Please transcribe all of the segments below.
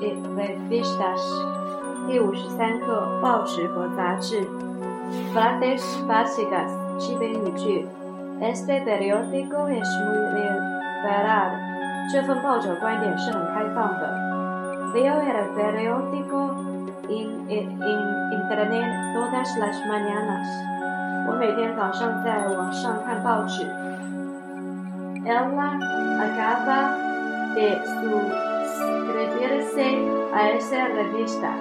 Y revistas. Tiene cinco pausos por datos. Fratis básicas, chipen y chip. Este periódico es muy liberal. Chifen bolsas, guayden, se han caído. Veo el periódico en internet todas las mañanas. O me den ganchante o se han caído. Ela acaba de su refiere a esa revista,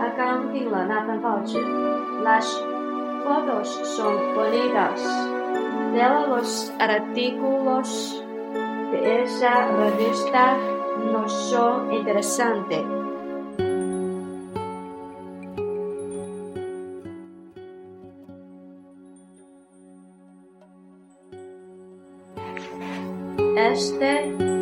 acá en Las fotos son bonitas. de los artículos de esa revista no son interesantes. Este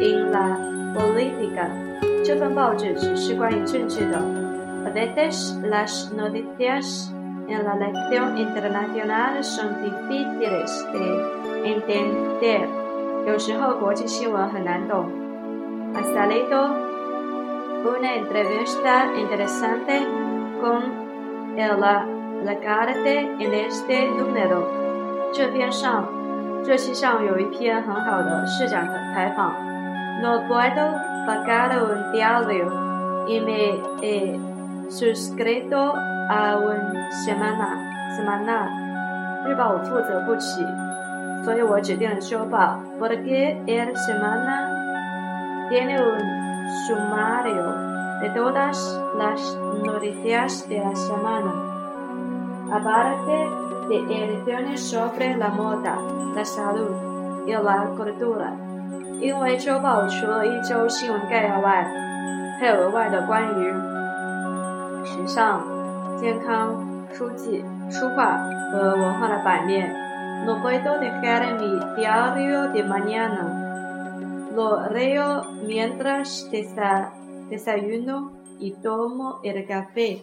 in La Política。这份报纸只是关于政治的。A veces las noticias en la lección internacional son difíciles de entender。有时候国际新闻很难懂。Ha salido una entrevista interesante con el La en este número。这篇上，这期上有一篇很好的市长的采访。No puedo pagar un diario y me he eh, suscrito a un semana, semana. Porque el semana tiene un sumario de todas las noticias de la semana, aparte de ediciones sobre la moda, la salud y la cultura. 因为周报除了一周新闻概要外，还有额外的关于时尚、健康、书籍、书画和文化的版面。No puedo d e r m i a r mi d i a r i o de mañana. Lo r e o mientras desa, desayuno y tomo el café。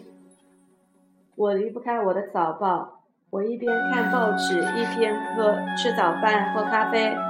我离不开我的早报。我一边看报纸一边喝吃早饭喝咖啡。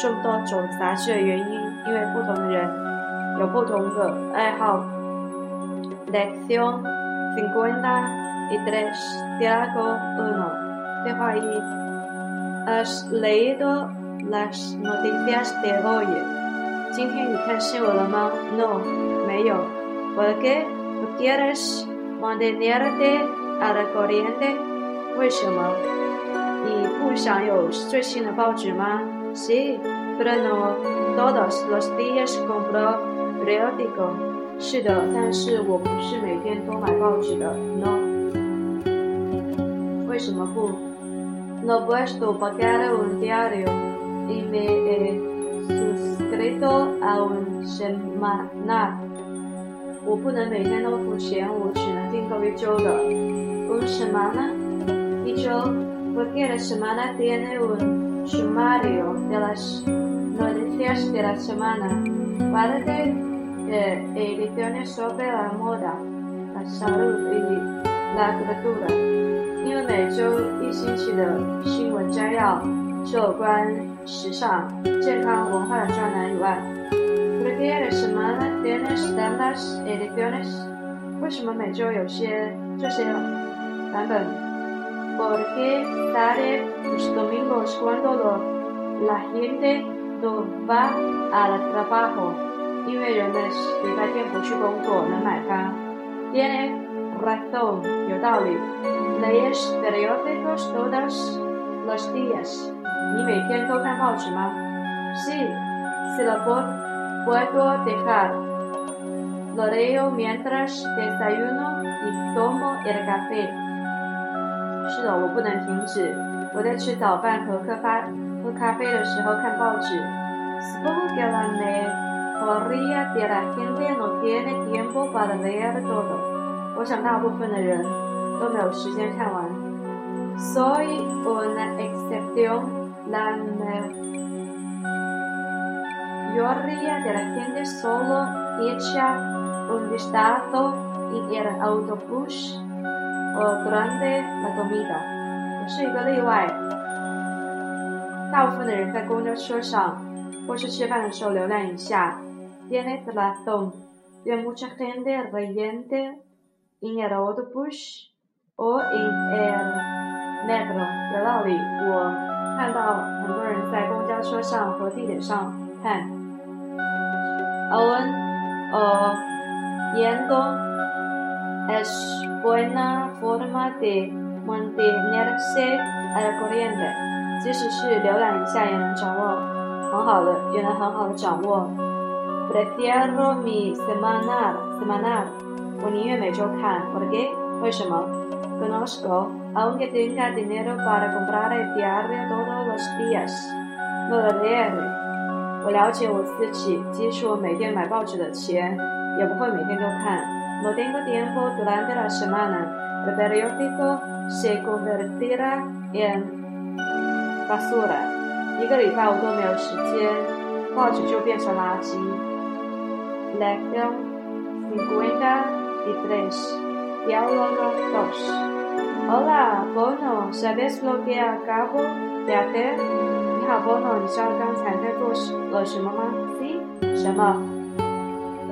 受到多种杂素的原因，因为不同的人有不同的爱好。l e c i o s n g u e n d a y tres, Diego, uno. 对话一。Has leído las noticias de hoy？今天你看新闻了吗？No，没有。¿Por qué no quieres m a n d e r l e a la corriente？为什么？你不想有最新的报纸吗？Sí, pero t o d o s las días compró periódico. 是的，但是我不是每天都买报纸的，no。为什么不？No voy a pagar un diario, porque suscrito a un semanal. 我不能每天都付钱，我只能订购一周的。Un semanal? l u o p o r qué el semanal tiene un Sumario de las noticias de la semana parte d ediciones eh, sobre la moda, la salud y la cultura. 因为每周一星期的新闻摘要，有关时尚、健康、文化的专栏以外，por qué es a á s d i f a c i l estar m a s edificios？为什么每周有些这些版本？porque tarde los domingos cuando la gente no va al trabajo, y medio de tiempo su Tiene razón, yo también. Leyes periódicos todos los días y me siento tan óptima. Sí, se lo puedo dejar. Lo leo mientras desayuno y tomo el café. 是的，我不能停止。我在吃早饭和喝发喝咖啡的时候看报纸。我想大部分的人都没有时间看完。所以，我那 exception 没有。a 好像在看的 solo e c h un distato in a autobus。呃，grande l a d o m i d a 我是一个例外。大部分的人在公交车上或是吃饭的时候浏览一下。Tiene trato de mucha gente riendo en el autobus o en el metro。在那裡，我看到很多人在公交车上和地铁上看。Ohn，呃，员工。Es buena forma de mantenerse al corriente，即使是浏览一下也能掌握，很好的，也能很好的掌握。Prefiero mi semana, semana. 我宁愿每周看。¿Por qué? ¿Por qué no? Conozco aunque tenga dinero para comprar el diario todos los días. No lo leeré. 我了解我自己，即使我每天买报纸的钱，也不会每天都看。no tengo tiempo durante la semana. El periódico se convertirá en basura. Lección 53, diálogo 2. Hola, Bono, ¿sabes lo que acabo de hacer? Hija Bono, ¿y ya alcanza a lo Sí, Sí, llamó.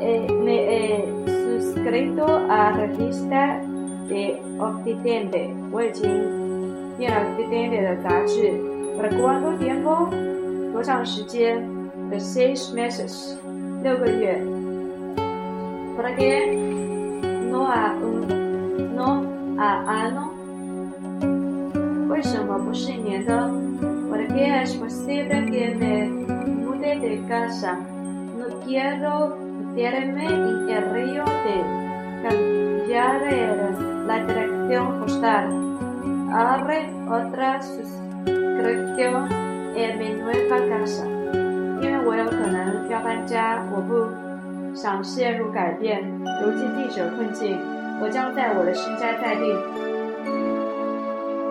Eh, me, eh, Escrito a la revista de Occidente. Oye, tiene Occidente de la casa. ¿Recuerdo cuánto tiempo? Pues aún se tiene de seis meses. ¿Para qué? No a ano. Pues aún vamos a seguir. ¿Para qué es posible que me mude de casa? No quiero. Tierme y el río de cambiar la dirección postal. Abre otra suscripción en mi nueva casa.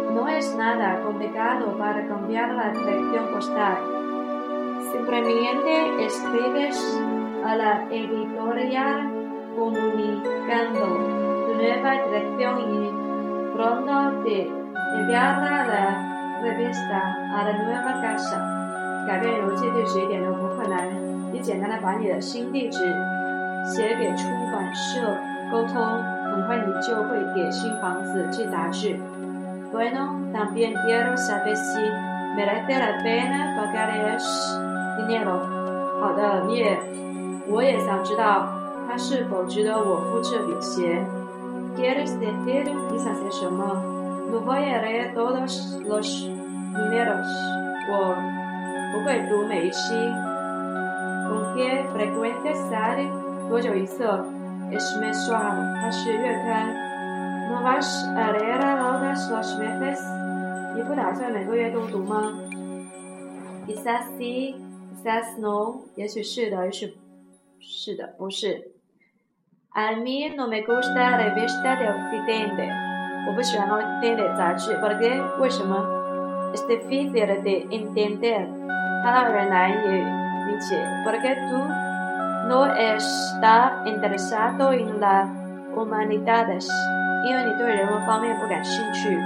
no es nada complicado para cambiar la dirección postal. Simplemente escribes a la editorial comunicando tu nueva dirección y pronto de enviar la revista a la nueva casa. Gabriel Roche de su a la Juan y llegan la banda de Sin Dice. Si hay que chupa el show, Gotón, con y yo voy a ir Bueno, también quiero saber si merece la pena pagar el dinero. 好的，你也。Yeah. 我也想知道，他是否值得我付这笔钱？Get started。你想学什么？Noviembre o y a dos d los miércoles. 我不会读每一期。Con qué frecuencia? 多久一次？Es mensual。它是月刊。Novas alera dos de los meses。你不打算每个月都读吗？Es así. Esas no。也许是的，也许。是的，不是。I me no me gusta la historia de f i d e e 我不喜欢诺丁的杂志。Por qué？为什么？Este Fidel de entender. 他很难理解。Porque tú no estás interesado en las humanidades。因为你对人文方面不感兴趣。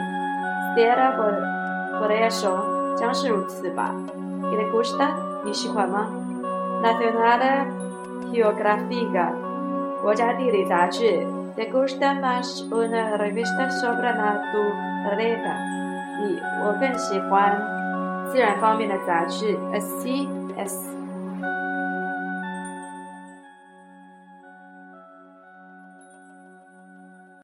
Será por por eso，将是如此吧。¿Te gusta？你喜欢吗？Nadie nada g e o g r a f c a 国家地理杂志。你更喜欢自然方面的杂志？S C S。